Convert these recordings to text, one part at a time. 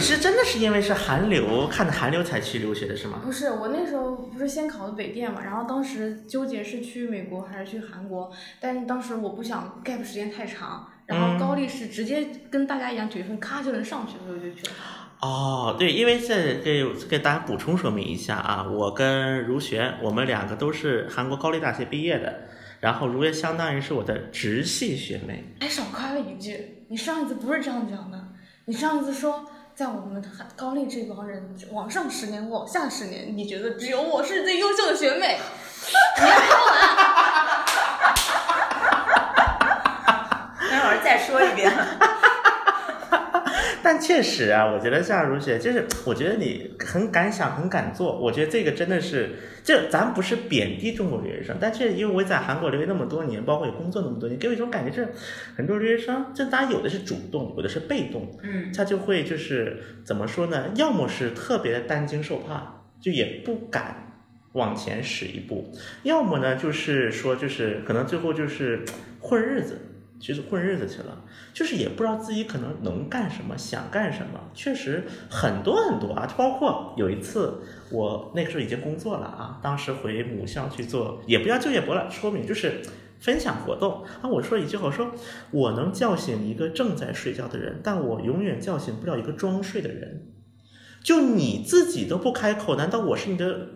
你是真的是因为是韩流看的韩流才去留学的是吗？不是，我那时候不是先考的北电嘛，然后当时纠结是去美国还是去韩国，但是当时我不想 gap 时间太长，然后高丽是直接跟大家一样九月份咔就能上去，所以我就去了。哦，对，因为这给给大家补充说明一下啊，我跟如璇，我们两个都是韩国高丽大学毕业的，然后如月相当于是我的直系学妹。还少夸了一句，你上一次不是这样讲的，你上一次说在我们高丽这帮人往上十年往下十年，你觉得只有我是最优秀的学妹，你要说完。待会儿再说一遍。但确实啊，我觉得像如雪，就是我觉得你很敢想，很敢做。我觉得这个真的是，就咱不是贬低中国留学生，但确实因为我在韩国留学那么多年，包括也工作那么多年，给我一种感觉是，很多留学生，就大家有的是主动，有的是被动，嗯，他就会就是怎么说呢？要么是特别的担惊受怕，就也不敢往前使一步；要么呢，就是说就是可能最后就是混日子。其实混日子去了，就是也不知道自己可能能干什么，想干什么。确实很多很多啊，就包括有一次我那个时候已经工作了啊，当时回母校去做，也不叫就业博览说明，就是分享活动啊。我说一句话，我说我能叫醒一个正在睡觉的人，但我永远叫醒不了一个装睡的人。就你自己都不开口，难道我是你的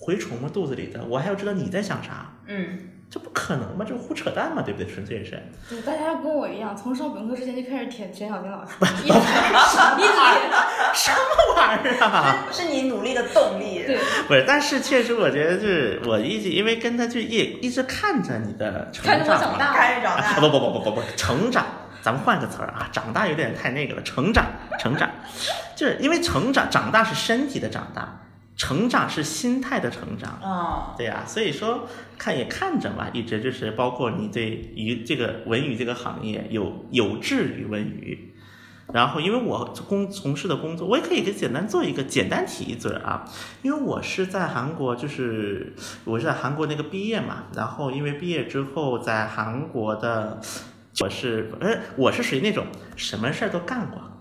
蛔虫吗？肚子里的，我还要知道你在想啥？嗯，这不可能吗？这胡扯淡嘛，对不对？纯粹是。对，大家跟我一样，从上本科之前就开始舔全小金老师，一直 一直舔。什么玩意儿啊？是你努力的动力。对，不是，但是确实我觉得就是我一直因为跟他就一一直看着你的成看着长嘛，我长大，开始长大。啊不不不不不不，成长，咱们换个词儿啊，长大有点太那个了，成长成长，就是因为成长长大是身体的长大，成长是心态的成长。哦，对呀、所以说看也看着嘛，一直就是包括你对于这个文娱这个行业有有志于文娱，然后因为我工从事的工作，我也可以给简单做一个简单提一嘴啊，因为我是在韩国，就是我是在韩国那个毕业嘛，然后因为毕业之后在韩国的，我是呃我是属于那种什么事儿都干过。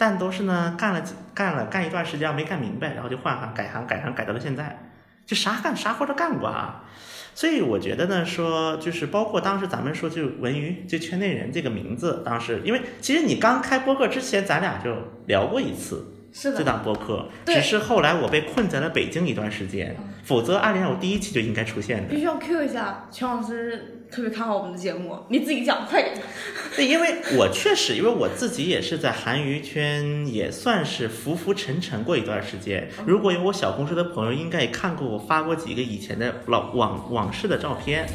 但都是呢，干了干了干一段时间没干明白，然后就换行改行改行改到了现在，就啥干啥活都干过啊。所以我觉得呢，说就是包括当时咱们说就文娱就圈内人这个名字，当时因为其实你刚开播客之前，咱俩就聊过一次是的，这档播客，对只是后来我被困在了北京一段时间，否则按理讲我第一期就应该出现的。必须要 Q 一下全老师，特别看好我们的节目，你自己讲，快点。对，因为我确实，因为我自己也是在韩娱圈也算是浮浮沉沉过一段时间。如果有我小红书的朋友，应该也看过我发过几个以前的老往往事的照片。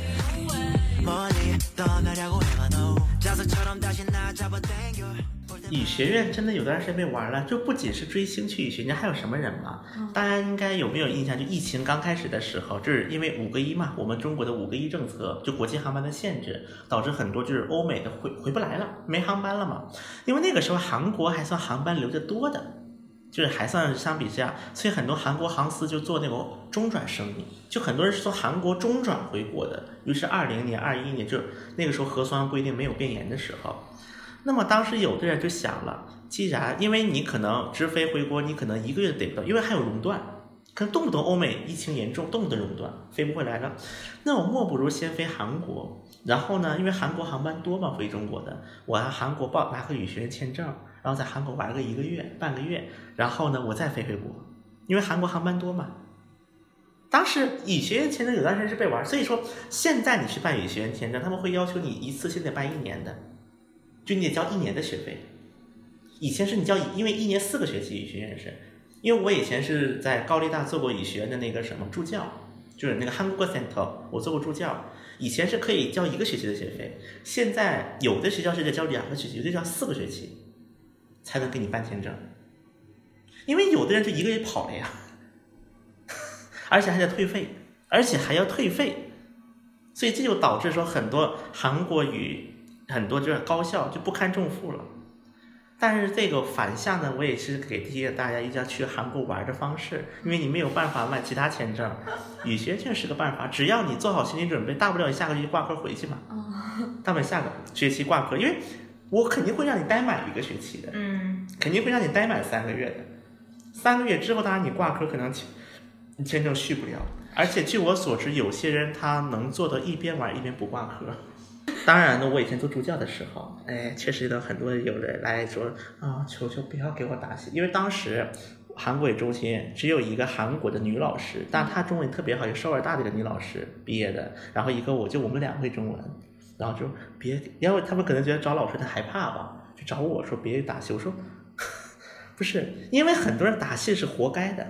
语学院真的有段时间没玩了，就不仅是追星去羽学院，还有什么人嘛？大家应该有没有印象？就疫情刚开始的时候，就是因为五个一嘛，我们中国的五个一政策，就国际航班的限制，导致很多就是欧美的回回不来了，没航班了嘛。因为那个时候韩国还算航班留的多的，就是还算相比之下，所以很多韩国航司就做那个中转生意，就很多人是从韩国中转回国的。于是二零年、二一年就那个时候核酸规定没有变严的时候。那么当时有的人就想了，既然因为你可能直飞回国，你可能一个月得不到，因为还有熔断，可能动不动欧美疫情严重，动不动熔断，飞不回来了。那我莫不如先飞韩国，然后呢，因为韩国航班多嘛，回中国的，我在韩国报拿个语学院签证，然后在韩国玩个一个月、半个月，然后呢，我再飞回国，因为韩国航班多嘛。当时语学院签证有段时间是被玩，所以说现在你去办语学院签证，他们会要求你一次性得办一年的。就你得交一年的学费。以前是你交，因为一年四个学期，语学院是。因为我以前是在高丽大做过语学院的那个什么助教，就是那个 h a n g u Center，我做过助教。以前是可以交一个学期的学费，现在有的学校是得交两个学期，有的交四个学期，才能给你办签证。因为有的人就一个月跑了呀，而且还得退费，而且还要退费，所以这就导致说很多韩国语。很多就是高校就不堪重负了，但是这个反向呢，我也是给提醒大家一家去韩国玩的方式，因为你没有办法办其他签证，语学确是个办法，只要你做好心理准备，大不了你下个学期挂科回去嘛，大不了下个学期挂科，因为我肯定会让你待满一个学期的，嗯，肯定会让你待满三个月的。三个月之后，当然你挂科可能签签证续不了，而且据我所知，有些人他能做到一边玩一边不挂科。当然呢，我以前做助教的时候，哎，确实遇到很多有人来说啊，求求不要给我打戏，因为当时韩国中心只有一个韩国的女老师，但她中文特别好，有首尔大的一个女老师毕业的，然后一个我就我们俩会中文，然后就别，然后他们可能觉得找老师他害怕吧，就找我说别打戏，我说不是，因为很多人打戏是活该的，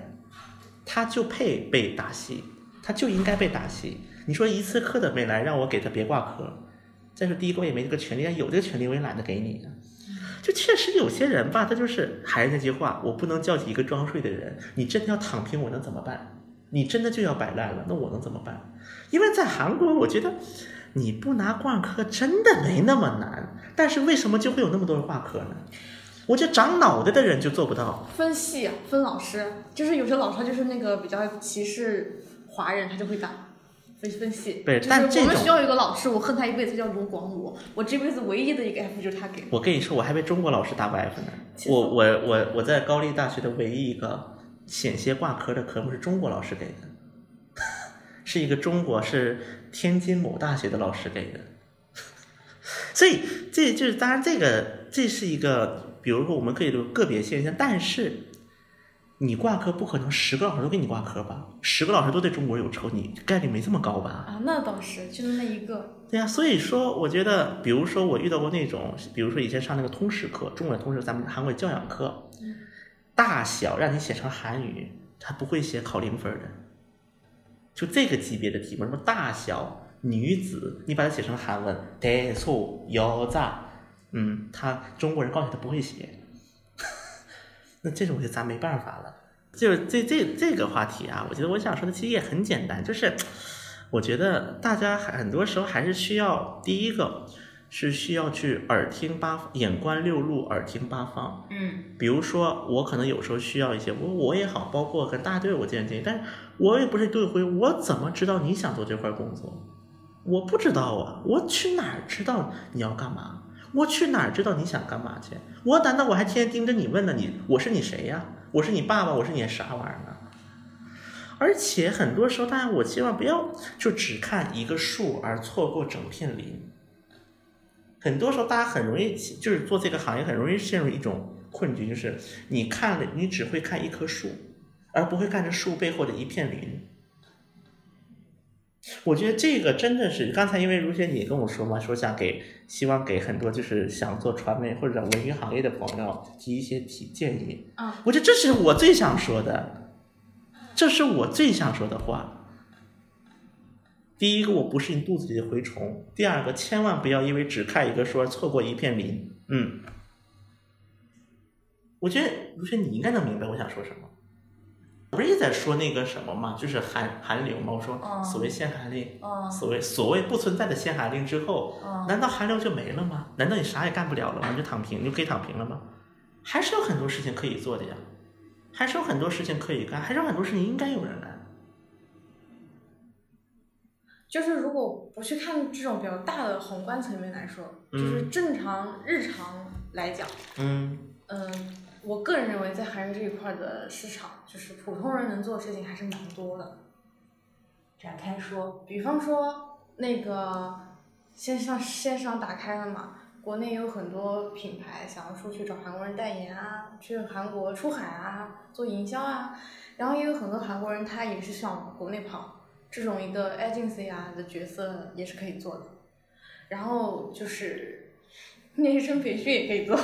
他就配被打戏，他就应该被打戏。你说一次课都没来，让我给他别挂科。再说第一个我也没这个权利，有这个权利我也懒得给你啊。就确实有些人吧，他就是还是那句话，我不能叫起一个装睡的人。你真的要躺平，我能怎么办？你真的就要摆烂了，那我能怎么办？因为在韩国，我觉得你不拿挂科真的没那么难，但是为什么就会有那么多人挂科呢？我觉得长脑袋的人就做不到。分系，分老师，就是有些老师他就是那个比较歧视华人，他就会打分析分析。对就是但这种我们学校有一个老师，我恨他一辈子，他叫卢广武，我这辈子唯一的一个 F 就是他给的。我跟你说，我还被中国老师打过 F 呢。我我我我我在高丽大学的唯一一个险些挂科的科目是中国老师给的，是一个中国是天津某大学的老师给的。所以这就是当然这个这是一个，比如说我们可以有个别现象，但是你挂科不可能十个老师都给你挂科吧？十个老师都对中国有仇，你概率没这么高吧？啊，那倒是，就是那一个。对呀、所以说我觉得，比如说我遇到过那种，比如说以前上那个通识课，中文通识，咱们韩国教养课，大小让你写成韩语，他不会写考零分的，就这个级别的题目，什么大小女子，你把它写成韩文，대소여자，嗯，他中国人告诉你他不会写， 那这种就咱没办法了。就是这这这个话题啊，我觉得我想说的其实也很简单，就是我觉得大家很多时候还是需要第一个是需要去耳听八眼观六路，耳听八方。嗯，比如说，我可能有时候需要一些，我我也好，包括跟大队我见建议，但是我也不是队徽，我怎么知道你想做这块工作？我不知道啊，我去哪儿知道你要干嘛？我去哪儿知道你想干嘛去？我难道我还天天盯着你问呢？你我是你谁呀？我是你爸爸，我是你啥玩意儿呢？而且很多时候，大家我希望不要就只看一个树而错过整片林。很多时候，大家很容易就是做这个行业，很容易陷入一种困局，就是你看了，你只会看一棵树，而不会看这树背后的一片林。我觉得这个真的是刚才因为如雪你跟我说嘛，说想给希望给很多就是想做传媒或者文娱行业的朋友提一些提建议。啊，我觉得这是我最想说的，这是我最想说的话。第一个，我不是你肚子里的蛔虫；第二个，千万不要因为只看一个书而错过一片林。嗯，我觉得如雪你应该能明白我想说什么。我不是也在说那个什么嘛，就是韩韩流嘛。我说嗯所谓限韩令，嗯所谓所谓不存在的限韩令之后，嗯难道韩流就没了吗？难道你啥也干不了了吗？你就躺平，你就可以躺平了吗？还是有很多事情可以做的呀，还是有很多事情可以干，还是有很多事情应该有人干。就是如果不去看这种比较大的宏观层面来说，就是嗯正常日常来讲，嗯嗯，我个人认为在韩娱这一块的市场，就是普通人能做的事情还是蛮多的。展开说，比方说那个线上线上打开了嘛，国内有很多品牌想要出去找韩国人代言啊，去韩国出海啊，做营销啊，然后也有很多韩国人他也是想往国内跑，这种一个 agency 啊的角色也是可以做的。然后就是 练习生培训也可以做，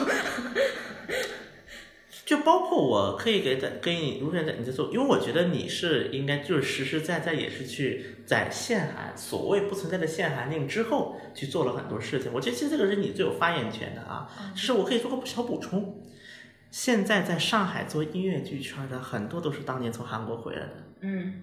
就包括我可以给在给你，如果在你在做，因为我觉得你是应该就是实实在在也是去在限韩所谓不存在的限韩令之后去做了很多事情。我觉得其实这个是你最有发言权的啊。只是我可以做个小补充，现在在上海做音乐剧圈的很多都是当年从韩国回来的。嗯，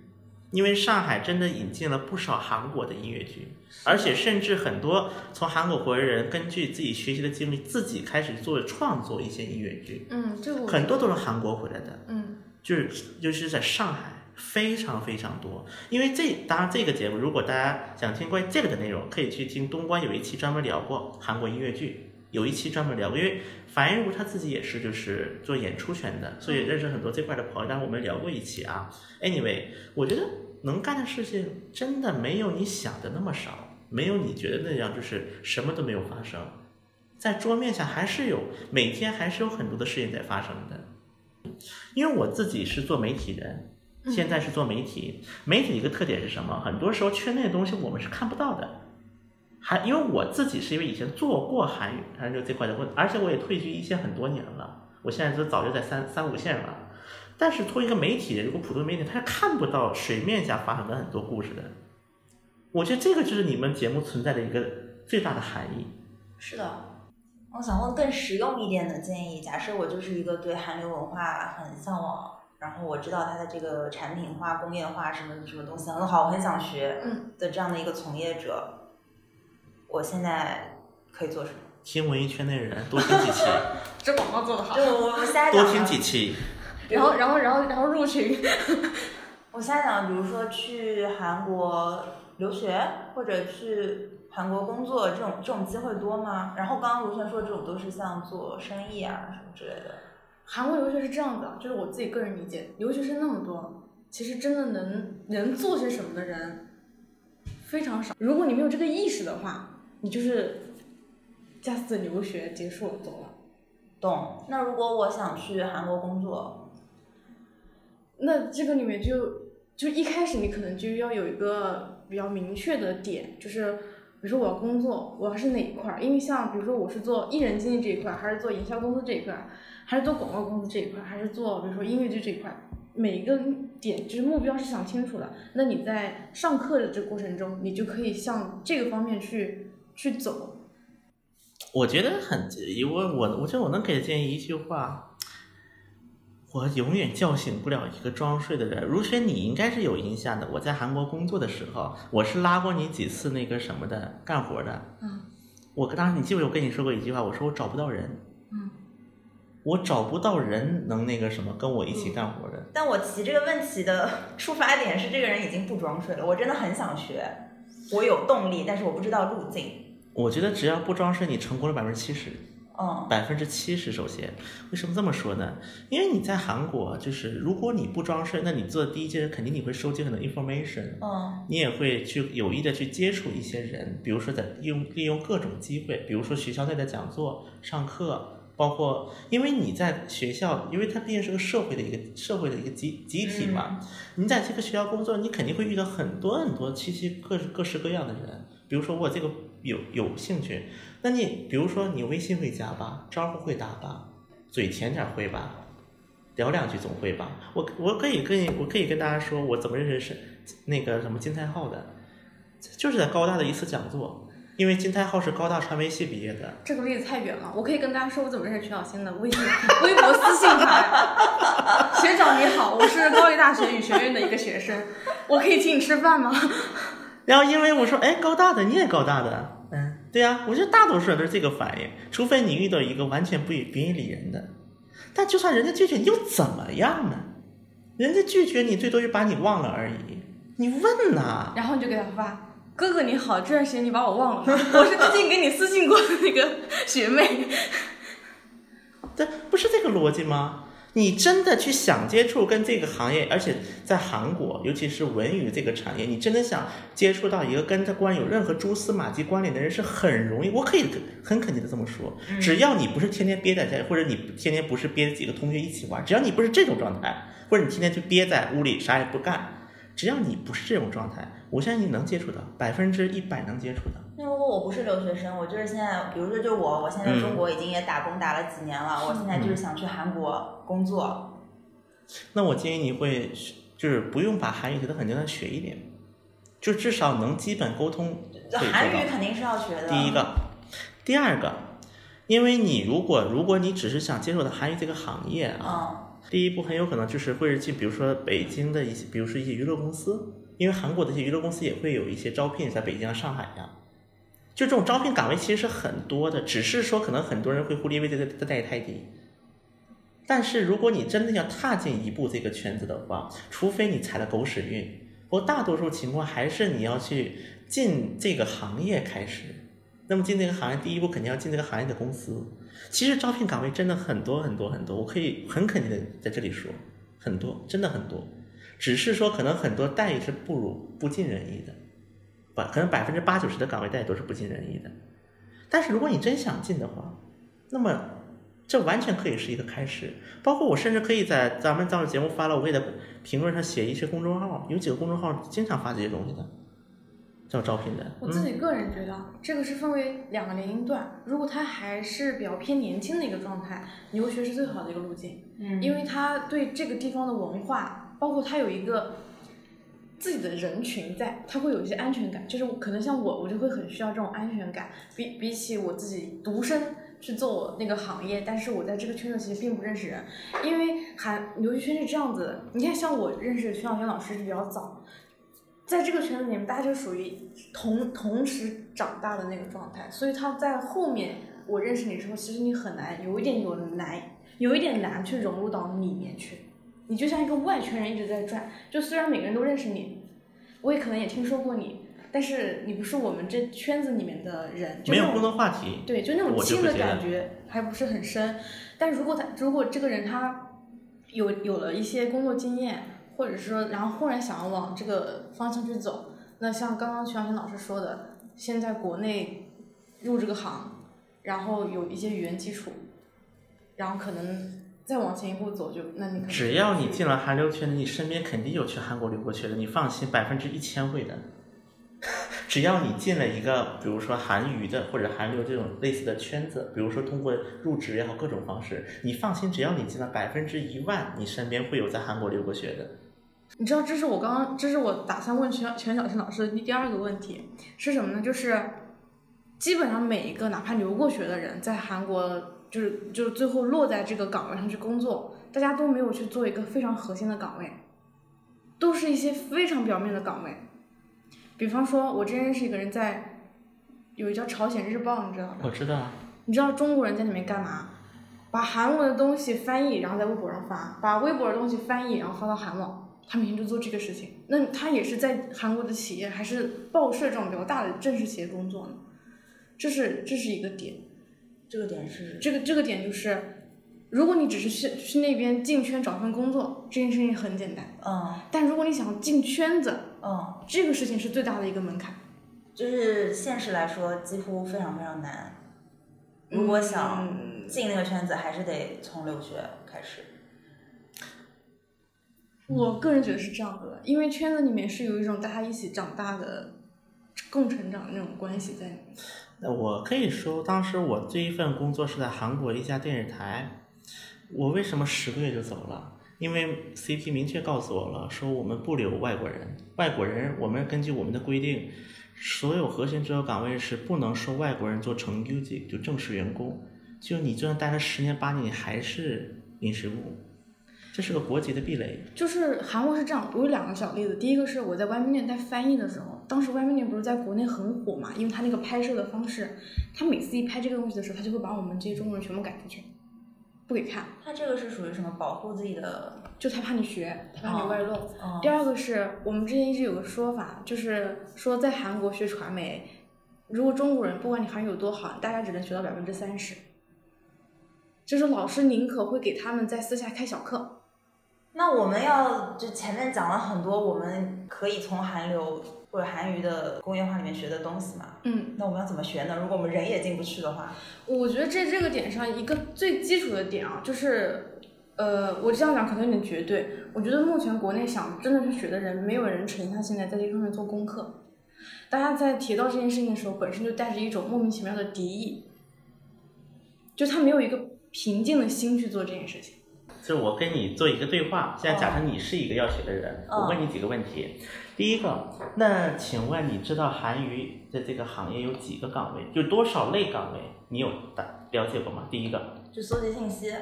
因为上海真的引进了不少韩国的音乐剧，而且甚至很多从韩国回来的人，根据自己学习的经历，自己开始做创作一些音乐剧，嗯，这个很多都是韩国回来的，嗯就是就是在上海非常非常多。因为这当然这个节目，如果大家想听关于这个的内容，可以去听东关有一期专门聊过韩国音乐剧，有一期专门聊过，因为樊一茹她自己也是就是做演出圈的，所以认识很多这块的朋友，但是我们聊过一期啊。Anyway，我觉得能干的事情真的没有你想的那么少，没有你觉得那样就是什么都没有发生，在桌面下还是有每天还是有很多的事情在发生的。因为我自己是做媒体人，现在是做媒体，媒体一个特点是什么？很多时候圈内的东西我们是看不到的。还因为我自己是因为以前做过韩语韩流这块的，我而且我也退居一线很多年了，我现在都早就在三三五线了。但是作为一个媒体，如果普通媒体，他是看不到水面下发生的很多故事的。我觉得这个就是你们节目存在的一个最大的含义。是的，我想问更实用一点的建议。假设我就是一个对韩流文化很向往，然后我知道它的这个产品化、工业化什么什么东西很好，我很想学嗯的这样的一个从业者，我现在可以做什么？听文艺圈内人多听几期，这广告做的好对。我我瞎多讲啊，听几期。然后，然后，然后，然后入群。我瞎讲，比如说去韩国留学或者去韩国工作，这种这种机会多吗？然后刚刚卢璇说这种都是像做生意啊什么之类的。韩国留学是这样的，就是我自己个人理解，留学生那么多，其实真的能能做些什么的人非常少。如果你没有这个意识的话，你就是加斯留学结束走了。懂。那如果我想去韩国工作，那这个里面就就一开始你可能就要有一个比较明确的点，就是比如说我要工作，我要是哪一块儿？因为像比如说我是做艺人经纪这一块儿，还是做营销公司这一块儿，还是做广告公司这一块儿，还是做比如说音乐剧这一块儿，每一个点就是目标是想清楚了。那你在上课的这个过程中，你就可以向这个方面去去走。我觉得很，我我我觉得我能给的建议一句话，我永远叫醒不了一个装睡的人。如雪，你应该是有印象的。我在韩国工作的时候，我是拉过你几次那个什么的干活的。嗯。我当时你记不记得我跟你说过一句话？我说我找不到人。嗯。我找不到人能那个什么跟我一起干活的。但我提这个问题的 出发点是这个人已经不装睡了，我真的很想学，我有动力，但是我不知道路径。我觉得只要不装睡，你成功了百分之七十。嗯，百分之七十，首先，为什么这么说呢？因为你在韩国，就是如果你不装睡，那你做的第一件事，肯定你会收集很多 information，嗯你也会去有意的去接触一些人，比如说在利用利用各种机会，比如说学校内的讲座、上课，包括因为你在学校，因为它毕竟是个社会的一个社会的一个集集体嘛，你在这个学校工作，你肯定会遇到很多很多七七各各式各样的人，比如说我这个有有兴趣，那你比如说你微信会加吧，招呼会打吧，嘴甜点会吧，聊两句总会吧。我我可以跟你我可以跟大家说我怎么认识是那个什么金泰浩的，就是在高大的一次讲座，因为金泰浩是高大传媒系毕业的，这个例子太远了，我可以跟大家说我怎么认识徐小新的，微信、微博私信他，学长你好，我是高丽大学语学院的一个学生，我可以请你吃饭吗？然后因为我说，哎，高大的你也高大的，嗯，对呀、我觉得大多数人都是这个反应，除非你遇到一个完全不以别人理人的，但就算人家拒绝你又怎么样呢？人家拒绝你最多就把你忘了而已，你问呐、然后你就给他发，哥哥你好，这段时间你把我忘了，我是最近给你私信过的那个学妹。这，不是这个逻辑吗？你真的去想接触跟这个行业，而且在韩国，尤其是文娱这个产业，你真的想接触到一个跟他关有任何蛛丝马迹关联的人，是很容易。我可以 很肯定的这么说，只要你不是天天憋在家里，或者你天天不是憋几个同学一起玩，只要你不是这种状态，或者你天天就憋在屋里啥也不干，只要你不是这种状态，我相信你能接触到，百分之一百能接触到。我不是留学生，我就是现在，比如说就我，我现在在中国已经也打工打了几年了，我现在就是想去韩国工作。那我建议你会就是不用把韩语学得很简单，学一点，就至少能基本沟通。韩语肯定是要学的。第一个，第二个，因为你如果如果你只是想接触到韩语这个行业啊，嗯，第一步很有可能就是会是进，比如说北京的一些，比如说一些娱乐公司，因为韩国的一些娱乐公司也会有一些招聘，在北京啊、上海呀、就这种招聘岗位其实是很多的，只是说可能很多人会忽略，因为这个这待遇太低。但是如果你真的要踏进一步这个圈子的话，除非你踩了狗屎运，不过大多数情况还是你要去进这个行业开始，那么进这个行业，第一步肯定要进这个行业的公司。其实招聘岗位真的很多很多很多，我可以很肯定的在这里说，很多，真的很多。只是说可能很多待遇是不如不尽人意的，百可能百分之八九十的岗位待遇都是不尽人意的。但是如果你真想进的话，那么这完全可以是一个开始。包括我甚至可以在咱们当时节目发了，我也在评论上写一些公众号，有几个公众号经常发这些东西的，叫招聘的。嗯，我自己个人觉得，啊，这个是分为两个年龄段。如果他还是比较偏年轻的一个状态，留学是最好的一个路径，嗯因为他对这个地方的文化，包括他有一个自己的人群在，他会有一些安全感。就是可能像我，我就会很需要这种安全感。比比起我自己独身去做我那个行业，但是我在这个圈子其实并不认识人，因为韩留学圈是这样子。你看，像我认识徐小轩老师是比较早，在这个圈子里面，大家就属于同同时长大的那个状态，所以他在后面我认识你的时候，其实你很难，有一点有难，有一点难去融入到里面去。你就像一个外圈人一直在转，就虽然每个人都认识你，我也可能也听说过你，但是你不是我们这圈子里面的人，就没有共同话题。对，就那种亲的感觉还不是很深。但如果他如果这个人他有有了一些工作经验，或者说然后忽然想要往这个方向去走，那像刚刚徐小平老师说的，先在国内入这个行，然后有一些语言基础，然后可能再往前一步走就，那你只要你进了韩流圈子，你身边肯定有去韩国留过学的，你放心，百分之一千会的。只要你进了一个，比如说韩娱的或者韩流这种类似的圈子，比如说通过入职也好各种方式，你放心，只要你进了百分之一万，你身边会有在韩国留过学的。你知道，这是我刚刚，这是我打算问全全小新老师的第第二个问题是什么呢？就是基本上每一个哪怕留过学的人，在韩国就是就是最后落在这个岗位上去工作，大家都没有去做一个非常核心的岗位，都是一些非常表面的岗位。比方说，我之前认识一个人在有一叫《朝鲜日报》，你知道吧？我知道啊，你知道中国人在里面干嘛？把韩文的东西翻译，然后在微博上发；把微博的东西翻译，然后发到韩网。他每天就做这个事情。那他也是在韩国的企业，还是报社这种比较大的正式企业工作呢？这是这是一个点。这个点是这个这个点就是，如果你只是去去那边进圈找份工作，这件事情很简单。嗯但如果你想进圈子，嗯，这个事情是最大的一个门槛。就是现实来说，几乎非常非常难。如果想嗯进那个圈子，还是得从留学开始。我个人觉得是这样子的，因为圈子里面是有一种大家一起长大的、共成长的那种关系在里面。那我可以说，当时我这一份工作是在韩国一家电视台。我为什么十个月就走了？因为 CP 明确告诉我了，说我们不留外国人。外国人，我们根据我们的规定，所有核心职责岗位是不能收外国人做成 U G，就正式员工。就你就算待了十年八年，你还是临时工，这是个国籍的壁垒。就是韩国是这样，我有两个小例子。第一个是我在外面店带翻译的时候，当时外面店不是在国内很火嘛，因为他那个拍摄的方式，他每次一拍这个东西的时候，他就会把我们这些中国人全部赶出去，不给看，他这个是属于什么保护自己的？就他怕你学，他怕你外露。嗯第二个是我们之前一直有个说法，就是说在韩国学传媒，如果中国人不管你韩语有多好，你大概只能学到百分之三十。就是老师宁可会给他们在私下开小课，那我们要就前面讲了很多，我们可以从韩流或者韩语的工业化里面学的东西嘛。嗯，那我们要怎么学呢？如果我们人也进不去的话，我觉得这这个点上一个最基础的点啊，就是，呃，我这样讲可能有点绝对。我觉得目前国内想真的去学的人，没有人沉下心来在这方面做功课。大家在提到这件事情的时候，本身就带着一种莫名其妙的敌意，就他没有一个平静的心去做这件事情。就是我跟你做一个对话，现在假设你是一个要学的人，哦我问你几个问题。第一个，那请问你知道韩娱在这个行业有几个岗位？就多少类岗位？你有大了解过吗？第一个，就搜集信息。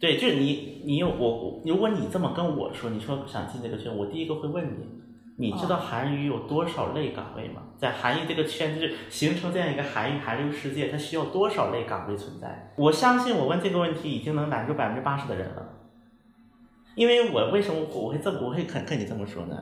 对，就是你，你有我，我如果你这么跟我说，你说想进这个圈，我第一个会问你，你知道韩娱有多少类岗位吗？在韩娱这个圈子，就是形成这样一个韩娱韩流世界，它需要多少类岗位存在？我相信我问这个问题已经能拦住百分之八十的人了。因为我为什么我会这么我会肯跟你这么说呢？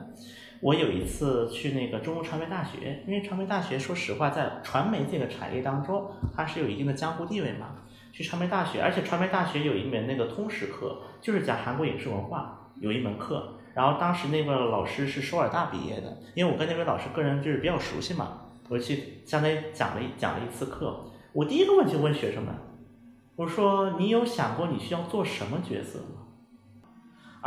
我有一次去那个中国传媒大学，因为传媒大学说实话在传媒这个产业当中，它是有一定的江湖地位嘛。去传媒大学，而且传媒大学有一门那个通识课，就是讲韩国影视文化，有一门课。然后当时那个老师是首尔大毕业的，因为我跟那位老师个人就是比较熟悉嘛，我去相当于讲了一讲了一次课。我第一个问题问学生们，我说你有想过你需要做什么角色吗？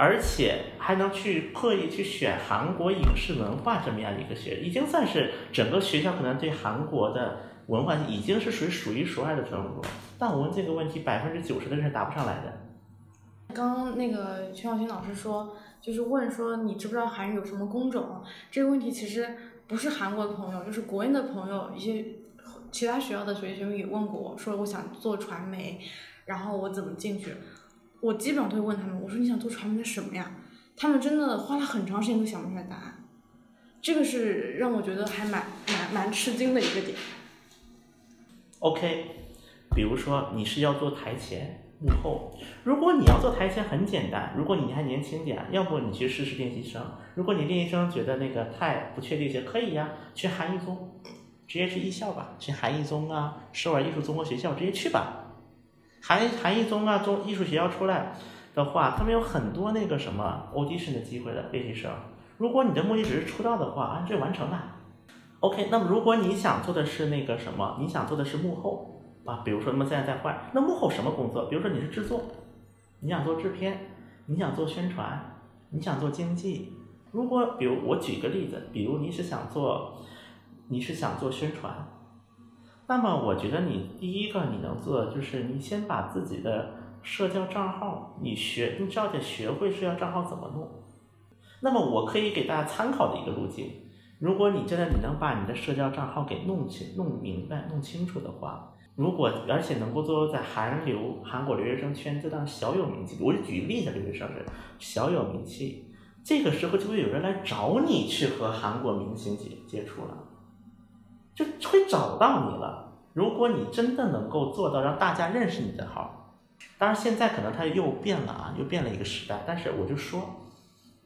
而且还能去刻意去选韩国影视文化这么样的一个学，已经算是整个学校可能对韩国的文化已经是属于数一数二的程度。但我问这个问题，百分之九十的人答不上来的。刚刚那个全小新老师说，就是问说你知不知道韩语有什么工种？这个问题其实不是韩国的朋友，就是国内的朋友，一些其他学校的学弟学妹也问过我说我想做传媒，然后我怎么进去？我基本上都会问他们，我说你想做传媒的什么呀？他们真的花了很长时间都想不出来答案，这个是让我觉得还蛮蛮蛮吃惊的一个点。OK，比如说你是要做台前幕后，如果你要做台前很简单，如果你还年轻点，要不你去试试练习生。如果你练习生觉得那个太不确定些，可以呀，去韩艺综，直接去艺校吧，去韩艺综啊，首尔艺术综合学校直接去吧。韩韩艺综啊，综艺术学校出来的话，他们有很多那个什么 audition 的机会的练习生。如果你的目的只是出道的话，啊，这完成了。OK，那么如果你想做的是那个什么，你想做的是幕后啊，比如说那么现在在换，那幕后什么工作？比如说你是制作，你想做制片，你想做宣传，你想做经济。如果比如我举个例子，比如你是想做，你是想做宣传，那么我觉得你第一个你能做的就是你先把自己的社交账号，你学，你至少得学会社交账号怎么弄。那么我可以给大家参考的一个路径。如果你真的你能把你的社交账号给弄清、弄明白、弄清楚的话，如果而且能够做在韩流、韩国留学生圈子当小有名气，我就举例子，留学生是小有名气，这个时候就会有人来找你去和韩国明星接接触了，就会找到你了。如果你真的能够做到让大家认识你的号，当然现在可能它又变了啊，又变了一个时代，但是我就说，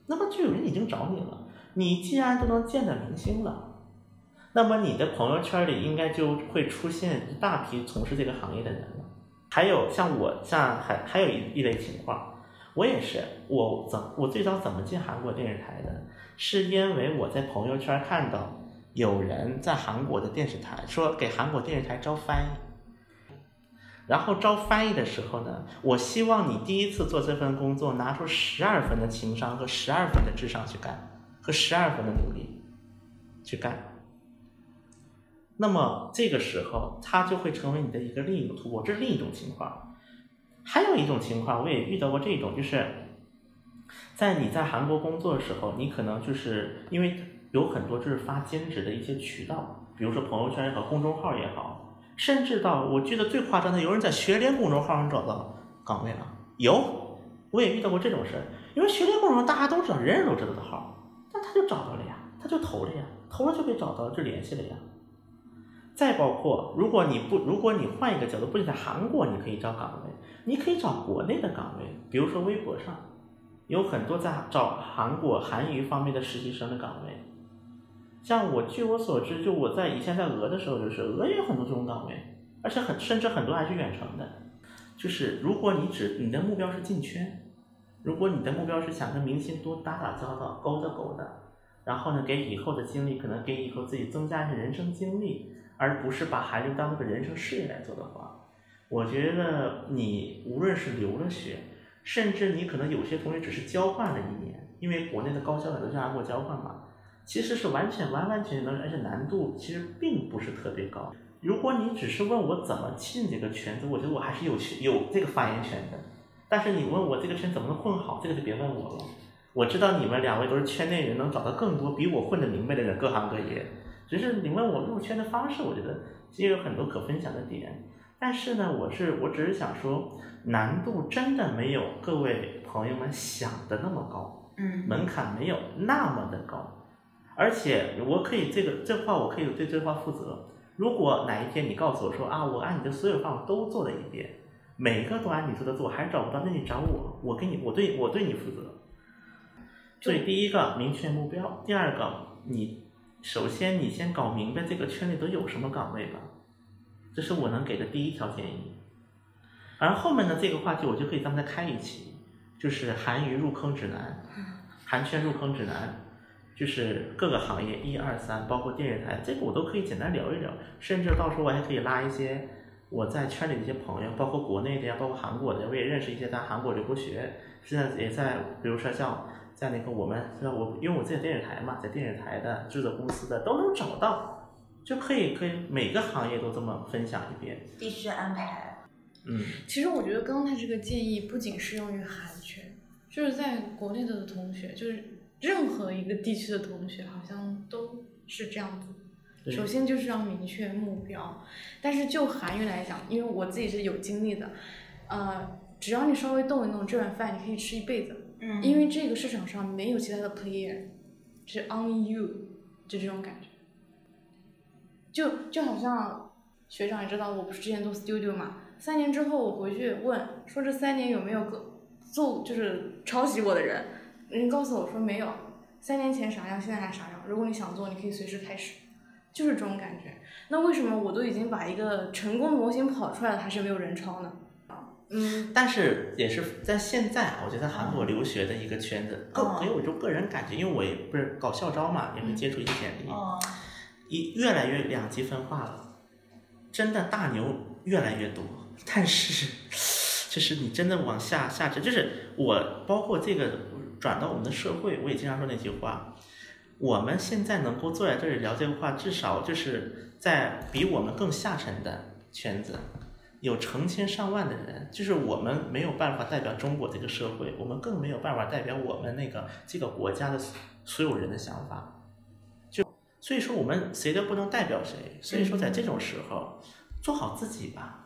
那么就有人已经找你了。你既然都能见到明星了，那么你的朋友圈里应该就会出现一大批从事这个行业的人了。还有像我，像还还有一一类情况，我也是，我怎我最早怎么进韩国电视台的？是因为我在朋友圈看到有人在韩国的电视台说给韩国电视台招翻译，然后招翻译的时候呢，我希望你第一次做这份工作拿出十二分的情商和十二分的智商去干。和十二分的努力去干，那么这个时候它就会成为你的一个另一个突破，这是另一种情况。还有一种情况，我也遇到过这种，就是在你在韩国工作的时候，你可能就是因为有很多就是发兼职的一些渠道，比如说朋友圈也好，公众号也好，甚至到我记得最夸张的，有人在学联公众号上找到岗位了，有，我也遇到过这种事，因为学联公众号大家都知道，人人都知道的号。那他就找到了呀，他就投了呀，投了就被找到了，就联系了呀。再包括，如果你不，如果你换一个角度，不仅在韩国你可以找岗位，你可以找国内的岗位，比如说微博上有很多在找韩国韩语方面的实习生的岗位。像我据我所知，就我在以前在俄的时候，就是俄也有很多这种岗位，而且很甚至很多还是远程的。就是如果你只你的目标是进圈。如果你的目标是想跟明星多打打交道、勾搭勾搭，然后呢，给以后的经历，可能给以后自己增加一些人生经历，而不是把韩流当做个人生事业来做的话，我觉得你无论是留了学，甚至你可能有些同学只是交换了一年，因为国内的高校很多向韩国交换嘛，其实是完全完完全全能，而且难度其实并不是特别高。如果你只是问我怎么进这个圈子，我觉得我还是有有这个发言权的。但是你问我这个圈怎么能混好，这个就别问我了。我知道你们两位都是圈内人，能找到更多比我混得明白的人，各行各业。只是你问我入圈的方式，我觉得其实有很多可分享的点。但是呢，我是我只是想说，难度真的没有各位朋友们想的那么高，嗯门槛没有那么的高。而且我可以这个这话我可以对这话负责。如果哪一天你告诉我说啊，我按你的所有方法都做了一遍。每个都按你说的做，还是找不到，那你找我，我给你，我对我对你负责。所以第一个明确目标，第二个你首先你先搞明白这个圈里都有什么岗位吧，这是我能给的第一条建议。而后面的这个话题我就可以咱们再开一期，就是韩娱入坑指南，韩圈入坑指南，就是各个行业一二三，包括电视台，这个我都可以简单聊一聊，甚至到时候我还可以拉一些我在圈里的一些朋友，包括国内的呀，包括韩国的，我也认识一些在韩国留过学，现在也在，比如说像在那个我们，我因为我自己电视台嘛，在电视台的制作公司的都能找到，就可以可以每个行业都这么分享一遍，必须安排。嗯，其实我觉得刚刚他这个建议不仅适用于韩圈，就是在国内的同学，就是任何一个地区的同学，好像都是这样子。首先就是要明确目标，但是就韩语来讲，因为我自己是有经历的，呃，只要你稍微动一动，这碗饭你可以吃一辈子，嗯因为这个市场上没有其他的 player，是 on you，就这种感觉。就就好像学长也知道，我不是之前做 studio 嘛，三年之后我回去问说这三年有没有个做就是抄袭我的人，人告诉我说没有，三年前啥样，现在还啥样。如果你想做，你可以随时开始，就是这种感觉。那为什么我都已经把一个成功的模型跑出来了，还是没有人抄呢？嗯，但是也是在现在啊，我觉得韩国留学的一个圈子，个嗯给我一种个人感觉，因为我也不是搞校招嘛，也会接触一些简历，哦，一越来越两极分化了，真的大牛越来越多，但是 就是你真的往下下沉，就是我包括这个转到我们的社会，我也经常说那句话，我们现在能够坐在这里聊这个话，至少就是在比我们更下沉的圈子。有成千上万的人，就是我们没有办法代表中国这个社会，我们更没有办法代表我们那个这个国家的所有人的想法。就所以说，我们谁都不能代表谁。所以说，在这种时候，做好自己吧。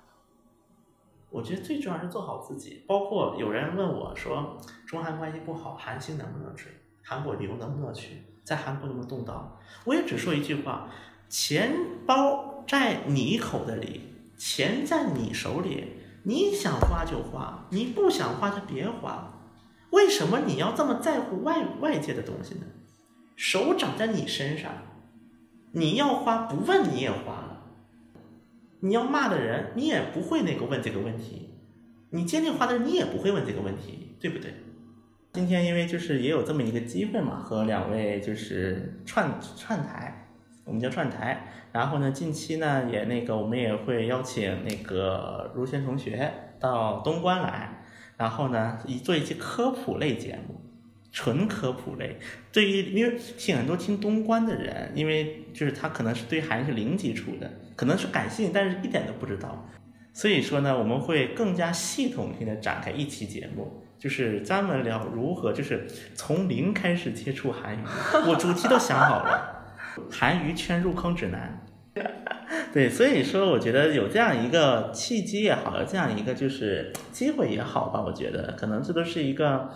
我觉得最重要是做好自己。包括有人问我说，中韩关系不好，韩星能不能追？韩国旅游能不能去？在韩国能不能动刀？我也只说一句话：钱包在你口袋里，钱在你手里，你想花就花，你不想花就别花。为什么你要这么在乎外外界的东西呢？手长在你身上，你要花不问你也花。你要骂的人，你也不会那个问这个问题；你接电话的人，你也不会问这个问题，对不对？今天因为就是也有这么一个机会嘛，和两位就是串串台，我们叫串台。然后呢，近期呢也那个我们也会邀请那个如轩同学到东关来，然后呢一做一期科普类节目，纯科普类。对于因为听很多听东关的人，因为就是他可能是对韩语是零基础的，可能是感兴趣，但是一点都不知道。所以说呢，我们会更加系统性的展开一期节目，就是专门聊如何就是从零开始接触韩语。我主题都想好了，韩娱圈入坑指南。对，所以说我觉得有这样一个契机也好，有这样一个就是机会也好吧，我觉得可能这都是一个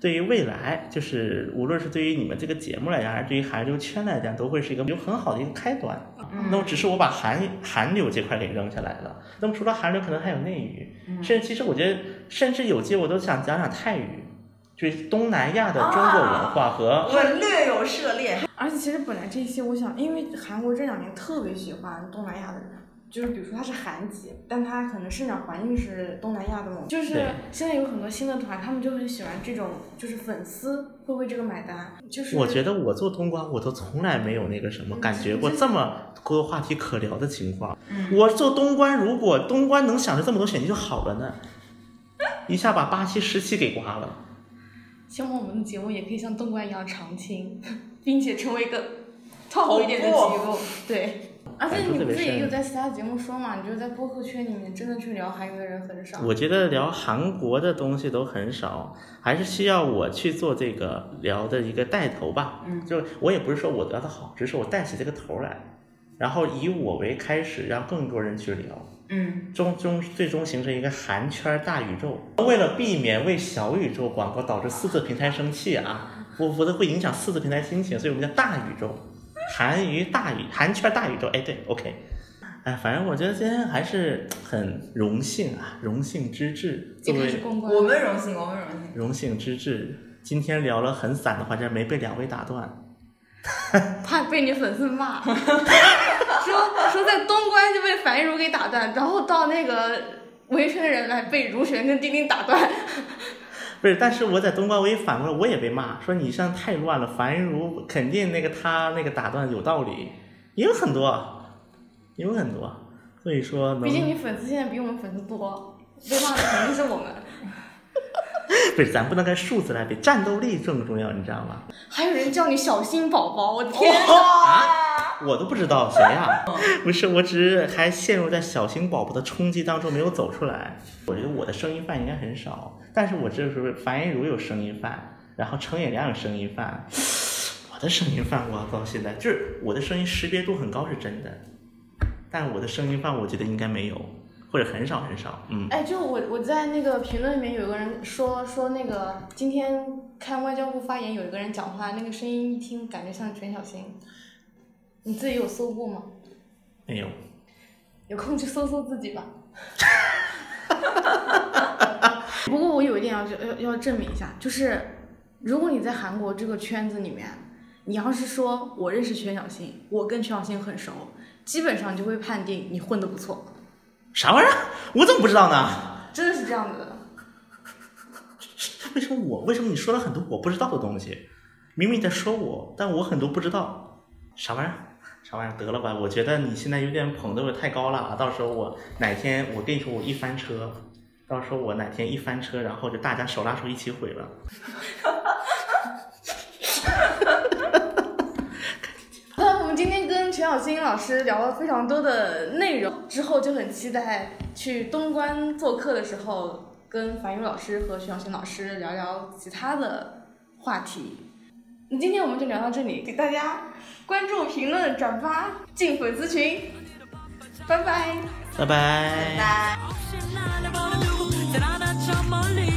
对于未来，就是无论是对于你们这个节目来讲，还是对于韩流圈来讲，都会是一个有很好的一个开端。那么只是我把韩韩流这块给扔下来了。那么除了韩流，可能还有内娱，甚至其实我觉得，甚至有些我都想讲讲泰语，就是东南亚的中国文化和我略有涉猎。而且其实本来这些，我想，因为韩国这两年特别喜欢东南亚的人，就是比如说它是韩籍，但它可能生长环境是东南亚的嘛，就是现在有很多新的团，他们就很喜欢这种，就是粉丝会为这个买单，就是我觉得我做东关，我都从来没有那个什么感觉过这么多话题可聊的情况。我做东关，如果东关能想着这么多选题就好了呢，一下把八期、十期给刮了。希望我们的节目也可以像东关一样常青，并且成为一个 top 一点的机构。对，而且你不是也有在其他节目说嘛？你就在播客圈里面真的去聊韩语的人很少。我觉得聊韩国的东西都很少，还是需要我去做这个聊的一个带头吧。嗯，就我也不是说我聊的好，只是我带起这个头来，然后以我为开始，让更多人去聊。嗯，终终最终形成一个韩圈大宇宙。为了避免为小宇宙广告导致四字平台生气啊，我否则会影响四字平台心情，所以我们叫大宇宙，韩娱大宇韩圈大宇宙。哎，对，OK。哎，反正我觉得今天还是很荣幸啊，荣幸之至。作为始公关，我们荣幸，我们荣幸。荣幸之至，今天聊了很散的话，这没被两位打断。怕被你粉丝骂，说说在东关就被樊一茹给打断，然后到那个维权人来被如玄跟丁丁打断。不是，但是我在东关我也反过来我也被骂，说你这样太乱了。樊如肯定那个他那个打断有道理，也有很多，也有很多。所以说毕竟你粉丝现在比我们粉丝多，被骂的肯定是我们。不是，咱不能跟数字来比，战斗力更重要，你知道吗？还有人叫你小新宝宝，我天！啊，我都不知道谁呀、不是，我只是还陷入在小型宝宝的冲击当中没有走出来。我觉得我的声音范应该很少，但是我这时候樊一茹有声音范，然后程野良有声音范，我的声音范我到现在就是我的声音识别度很高是真的，但我的声音范我觉得应该没有，或者很少很少。嗯，哎，就我我在那个评论里面有个人说说那个今天看外交部发言，有一个人讲话，那个声音一听感觉像陈小新。你自己有搜过吗？没有。有空去搜搜自己吧。不过我有一点要要要证明一下，就是如果你在韩国这个圈子里面，你要是说我认识全小新，我跟全小新很熟，基本上就会判定你混的不错，啥玩意儿？我怎么不知道呢？真的是这样子的。为什么我？为什么你说了很多我不知道的东西？明明你在说我，但我很多不知道。啥玩意儿？啥玩意儿？得了吧！我觉得你现在有点捧的我太高了啊！到时候我哪天我跟你说我一翻车，到时候我哪天一翻车，然后就大家手拉手一起毁了。那我们今天跟陈小新老师聊了非常多的内容，之后就很期待去东关做客的时候，跟樊宇老师和陈小新老师聊聊其他的话题。那今天我们就聊到这里，给大家关注、评论、转发、进粉丝群，拜拜。拜拜。拜拜。my lips.